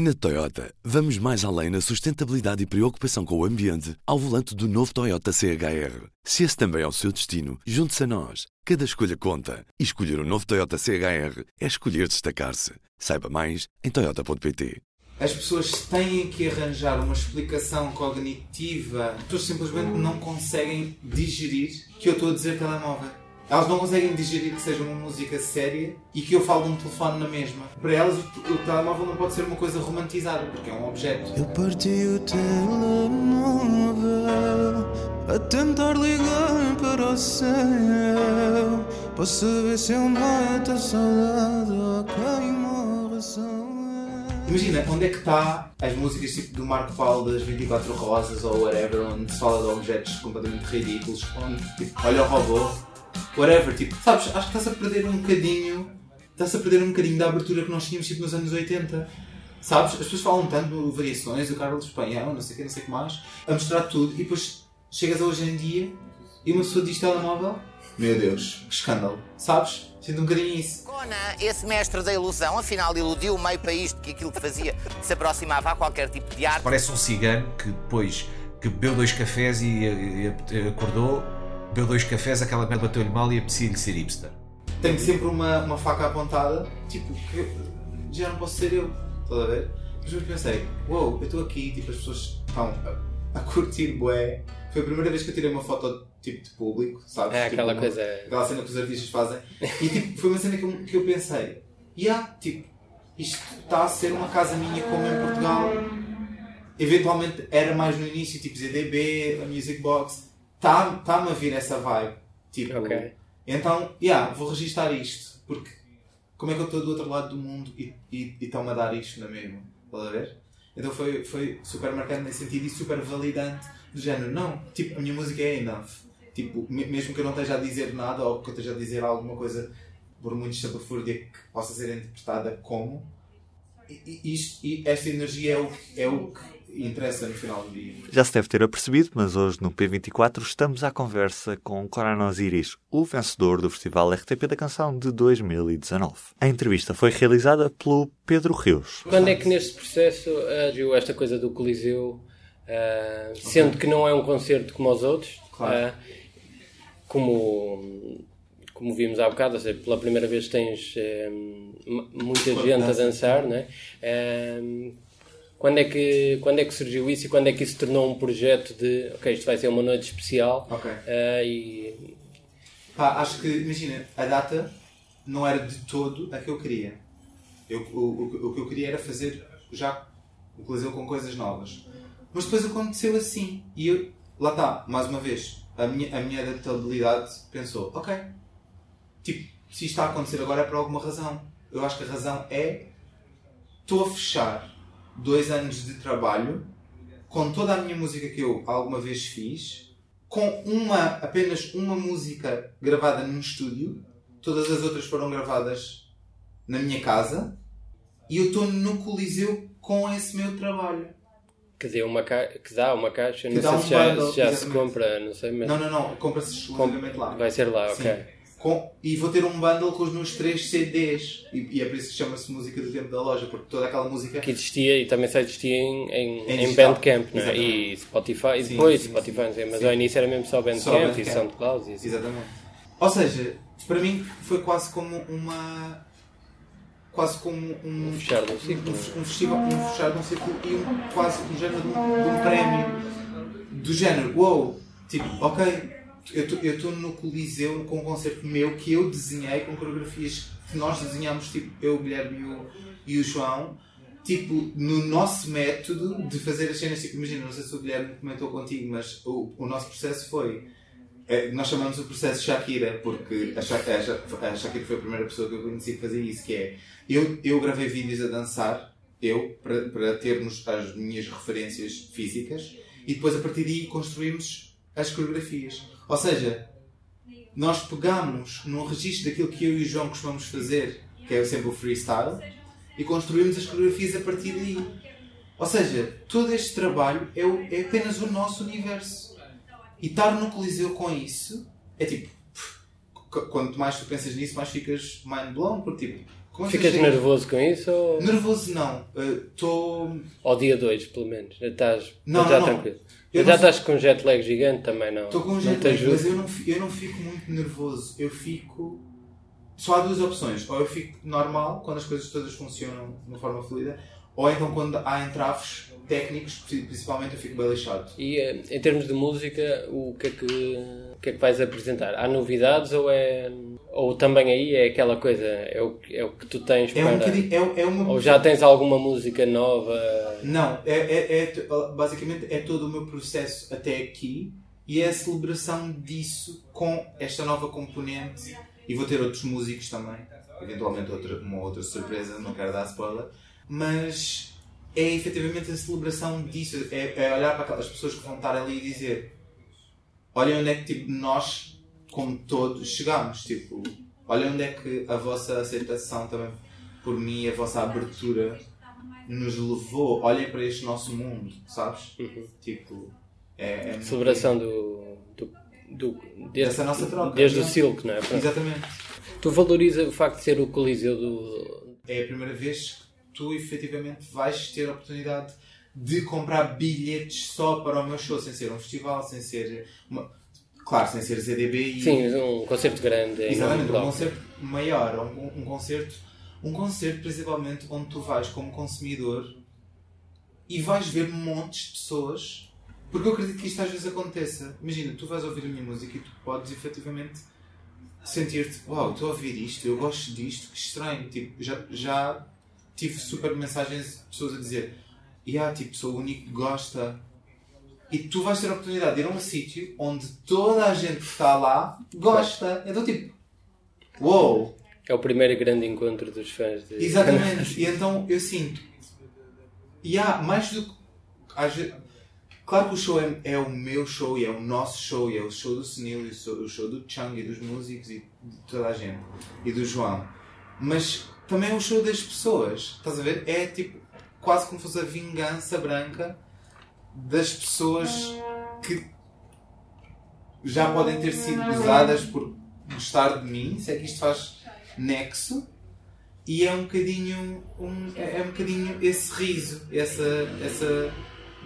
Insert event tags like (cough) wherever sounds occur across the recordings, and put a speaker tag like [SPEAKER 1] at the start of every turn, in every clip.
[SPEAKER 1] Na Toyota, vamos mais além na sustentabilidade e preocupação com o ambiente ao volante do novo Toyota CHR. Se esse também é o seu destino, junte-se a nós. Cada escolha conta. E escolher o um novo Toyota CHR é escolher destacar-se. Saiba mais em Toyota.pt.
[SPEAKER 2] As pessoas têm que arranjar uma explicação cognitiva. As pessoas simplesmente não conseguem digerir que eu estou a dizer telemóvel. Elas não conseguem digerir que seja uma música séria e que eu falo de um telefone na mesma. Para elas, o, o telemóvel não pode ser uma coisa romantizada, porque é um objeto.
[SPEAKER 3] Eu parti o telemóvel a tentar ligar para o céu para saber se eu mato a saudade ou quem morre são
[SPEAKER 2] Imagina, onde é que está as músicas tipo do Marco Paulo das 24 Rosas ou whatever, onde se fala de objetos completamente ridículos, onde tipo, olha o robô, whatever, tipo, sabes, acho que está-se a perder um bocadinho, está-se a perder um bocadinho da abertura que nós tínhamos tipo nos anos 80. Sabes? As pessoas falam tanto de variações, o Carlos Espanhol, não sei o que, não sei o que mais, a mostrar tudo, e depois chegas a hoje em dia e uma pessoa diz telemóvel, meu Deus, que escândalo, sabes? Sinto um bocadinho isso.
[SPEAKER 4] Conan, esse mestre da ilusão, afinal iludiu o meio país de que aquilo que fazia (laughs) se aproximava a qualquer tipo de arte.
[SPEAKER 5] Parece um cigano que depois que bebeu dois cafés e, e, e acordou, bebeu dois cafés, aquela merda bateu-lhe mal e apetecia-lhe ser hipster.
[SPEAKER 2] Tenho sempre uma, uma faca apontada, tipo, que já não posso ser eu, estás a ver? Mas eu pensei, uou, wow, eu estou aqui, tipo, as pessoas estão a, a curtir bué. Foi a primeira vez que eu tirei uma foto tipo de público, sabes?
[SPEAKER 6] É
[SPEAKER 2] tipo,
[SPEAKER 6] aquela
[SPEAKER 2] uma,
[SPEAKER 6] coisa.
[SPEAKER 2] Aquela cena que os artistas fazem. E tipo, foi uma cena que eu, que eu pensei, yeah, tipo, isto está a ser uma casa minha como em Portugal. Eventualmente era mais no início, tipo ZDB, a Music Box. Está-me tá a vir essa vibe. Tipo,
[SPEAKER 6] Ok.
[SPEAKER 2] então, yeah, vou registar isto. Porque como é que eu estou do outro lado do mundo e estão-me a dar isto na mesma? Estás a ver? Então foi, foi super marcante nesse sentido e super validante do género. Não, tipo, a minha música é enough. Tipo, me- mesmo que eu não esteja a dizer nada ou que eu esteja a dizer alguma coisa por muito estapafúrdia que possa ser interpretada como, e, e isto, e esta energia é o, é o que interessa no final do dia.
[SPEAKER 7] Já se deve ter apercebido, mas hoje no P24 estamos à conversa com Coran Osiris, o vencedor do Festival RTP da Canção de 2019. A entrevista foi realizada pelo Pedro Rios.
[SPEAKER 6] Quando é que neste processo agiu esta coisa do Coliseu, ah, sendo que não é um concerto como os outros,
[SPEAKER 2] Claro.
[SPEAKER 6] ah, como, como vimos há bocado, ou seja, pela primeira vez tens eh, muita gente a
[SPEAKER 2] dança.
[SPEAKER 6] dançar, não é? Quando é, que, quando é que surgiu isso e quando é que isso se tornou um projeto de ok, isto vai ser uma noite especial
[SPEAKER 2] Ok.
[SPEAKER 6] ah, e
[SPEAKER 2] Pá, acho que, imagina, a data não era de todo a que eu queria. Eu, o, o, o que eu queria era fazer já o Coliseu com coisas novas. Mas depois aconteceu assim. E eu, lá está, mais uma vez, a minha, a minha adaptabilidade pensou: ok, tipo, se isto está a acontecer agora é por alguma razão. Eu acho que a razão é: estou a fechar dois anos de trabalho com toda a minha música que eu alguma vez fiz com uma, apenas uma música gravada num estúdio, todas as outras foram gravadas na minha casa, e eu estou no Coliseu com esse meu trabalho.
[SPEAKER 6] quer dizer, uma ca... que dá uma caixa,
[SPEAKER 2] Que
[SPEAKER 6] não sei
[SPEAKER 2] um
[SPEAKER 6] se já,
[SPEAKER 2] bundle,
[SPEAKER 6] se já se compra, não sei, mas
[SPEAKER 2] Não, não, não, compra-se exclusivamente lá.
[SPEAKER 6] vai ser lá,
[SPEAKER 2] Sim.
[SPEAKER 6] ok.
[SPEAKER 2] Com- e vou ter um bundle com os meus três CDs, e, e é por isso que chama-se Música do Tempo da Loja, porque toda aquela música.
[SPEAKER 6] que existia e também só existia em, em,
[SPEAKER 2] Em
[SPEAKER 6] em. Bandcamp não é? E Spotify, e
[SPEAKER 2] Sim,
[SPEAKER 6] depois
[SPEAKER 2] sim,
[SPEAKER 6] Spotify,
[SPEAKER 2] sim.
[SPEAKER 6] mas ao início era mesmo só Bandcamp,
[SPEAKER 2] Só
[SPEAKER 6] e
[SPEAKER 2] Bandcamp.
[SPEAKER 6] SoundCloud e isso.
[SPEAKER 2] Exatamente. Ou seja, para mim foi quase como uma. Quase como um.
[SPEAKER 6] Um fechar de um ciclo.
[SPEAKER 2] Um, um festival, um fechar de um ciclo e um, quase um género de um, de um prémio. Do género, uou, tipo, ok, eu estou no Coliseu com um concerto meu que eu desenhei com coreografias que nós desenhámos, tipo, eu, o Guilherme e o, e o João, tipo, no nosso método de fazer as cenas, tipo, imagina, não sei se o Guilherme comentou contigo, mas o, o nosso processo foi é, nós chamamos o processo Shakira porque a, Sha- a Sha- a Shakira foi a primeira pessoa que eu conheci que fazia isso, que é eu, eu gravei vídeos a dançar, eu, para, para termos as minhas referências físicas e depois a partir daí construímos as coreografias. Ou seja, nós pegámos num registro daquilo que eu e o João costumamos fazer, que é sempre o freestyle, e construímos as coreografias a partir daí. Ou seja, todo este trabalho é, o- é apenas o nosso universo. E estar no Coliseu com isso é tipo. Quanto mais tu pensas nisso, mais ficas mind blown, porque tipo, Como
[SPEAKER 6] Ficas nervoso com isso ou
[SPEAKER 2] Nervoso não. Estou.
[SPEAKER 6] ao dia 2, pelo menos? Já estás,
[SPEAKER 2] Não,
[SPEAKER 6] já
[SPEAKER 2] não,
[SPEAKER 6] tranquilo.
[SPEAKER 2] Eu
[SPEAKER 6] já estás com um jet lag gigante também, não?
[SPEAKER 2] Estou com um jet lag, mas eu não, eu não fico muito nervoso. Eu fico. Só há duas opções. Ou eu fico normal, quando as coisas todas funcionam de uma forma fluida, ou então quando há entraves técnicos, principalmente, eu fico bem lixado.
[SPEAKER 6] E eh, em termos de música, o que é que, o que, é que vais apresentar? Há novidades ou é. Ou também aí é aquela coisa, é o, que- é o que tu tens
[SPEAKER 2] É
[SPEAKER 6] para.
[SPEAKER 2] um bocadinho. É, é uma.
[SPEAKER 6] Ou já tens alguma música nova?
[SPEAKER 2] Não, é, é, é basicamente é todo o meu processo até aqui e é a celebração disso com esta nova componente. E vou ter outros músicos também, eventualmente outra, uma outra surpresa, não quero dar spoiler, mas é efetivamente a celebração disso. É, é olhar para aquelas pessoas que vão estar ali e dizer: olhem onde é que tipo, nós, como todos, chegamos. Tipo, olhem onde é que a vossa aceitação também por mim, a vossa abertura nos levou. Olhem para este nosso mundo, sabes? Tipo, é. é
[SPEAKER 6] Celebração do. do, do desde,
[SPEAKER 2] Dessa nossa troca,
[SPEAKER 6] Desde o
[SPEAKER 2] é.
[SPEAKER 6] Silk, não é?
[SPEAKER 2] Exatamente.
[SPEAKER 6] Tu valoriza o facto de ser o Coliseu do.
[SPEAKER 2] É a primeira vez que tu efetivamente vais ter a oportunidade de comprar bilhetes só para o meu show, sem ser um festival, sem ser. Uma... Claro, sem ser ZDB e.
[SPEAKER 6] Sim, um concerto grande. em
[SPEAKER 2] Exatamente, um concerto maior, um, um concerto, um concerto principalmente onde tu vais como consumidor e vais ver montes de pessoas, porque eu acredito que isto às vezes aconteça. Imagina, tu vais ouvir a minha música e tu podes efetivamente sentir-te, uau, estou a ouvir isto, eu gosto disto, que estranho. Tipo, já, já tive super mensagens de pessoas a dizer, yeah, tipo, sou o único que gosta. E tu vais ter a oportunidade de ir a um sítio onde toda a gente que está lá gosta. Então, tipo, uou!
[SPEAKER 6] É o primeiro grande encontro dos fãs de.
[SPEAKER 2] Exatamente. e então eu sinto. E há mais do que. Claro que o show é, é o meu show e é o nosso show e é o show do Sunil e o show, o show do Chung e dos músicos e de toda a gente. E do João. Mas também é o show das pessoas. Estás a ver? É tipo quase como se fosse a vingança branca das pessoas que já podem ter sido usadas por gostar de mim, se é que isto faz nexo. E é um bocadinho, um, é é um bocadinho esse riso, essa, essa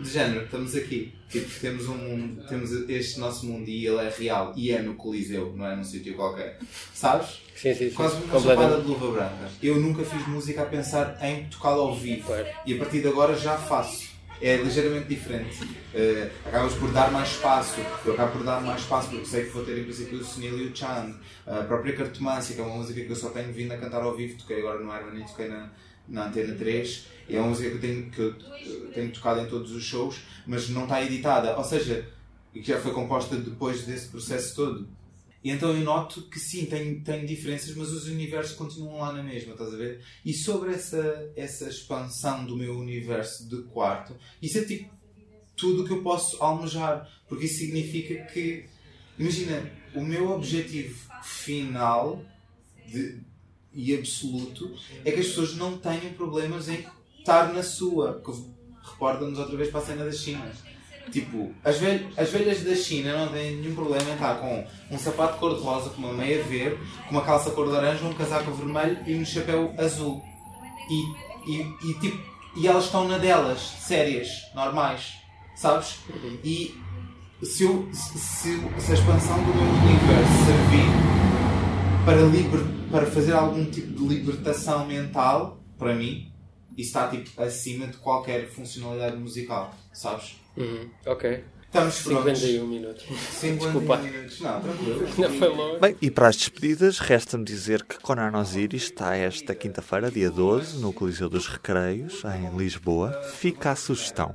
[SPEAKER 2] de género, estamos aqui. Tipo, temos um mundo, temos este nosso mundo e ele é real e é no Coliseu, não é num sítio qualquer. Sabes?
[SPEAKER 6] Sim, sim, sim.
[SPEAKER 2] Quase uma chapada de luva branca. Eu nunca fiz música a pensar em tocá-la ao vivo. E a partir de agora já faço. É ligeiramente diferente. Eh, acabas por dar mais espaço. Eu acabo por dar mais espaço porque sei que vou ter em princípio o Sunil e o Chand. A própria Cartomância, que é uma música que eu só tenho vindo a cantar ao vivo. Toquei agora no Iron e toquei na, na Antena 3. E é uma música que eu tenho, que eu eh, tenho tocado em todos os shows, mas não está editada. Ou seja, que já foi composta depois desse processo todo. E então eu noto que sim, tem, tem diferenças, mas os universos continuam lá na mesma, estás a ver? E sobre essa, essa expansão do meu universo de quarto, isso é tipo tudo o que eu posso almejar, porque isso significa que, imagina, o meu objetivo final de- e absoluto é que as pessoas não tenham problemas em estar na sua. Que Reporta-nos outra vez para a cena da China. Tipo, as, velh as velhas da China não têm nenhum problema em estar com um sapato cor-de-rosa, com uma meia verde, com uma calça cor de laranja, um casaco vermelho e um chapéu azul. E, e, e, tipo, e elas estão na delas, sérias, normais, sabes? E se, eu, se- se a expansão do meu universo servir para, liber, para fazer algum tipo de libertação mental, para mim, isso está tipo acima de qualquer funcionalidade musical, sabes?
[SPEAKER 6] Uhum, Ok.
[SPEAKER 2] Estamos prontos.
[SPEAKER 6] 51 minutos.
[SPEAKER 2] 50
[SPEAKER 6] Desculpa.
[SPEAKER 2] minutos. Não, tranquilo.
[SPEAKER 6] Não foi longe.
[SPEAKER 7] Bem, e para as despedidas, resta-me dizer que Conan Osiris está esta quinta-feira, dia 12, no Coliseu dos Recreios, em Lisboa. Fica a sugestão.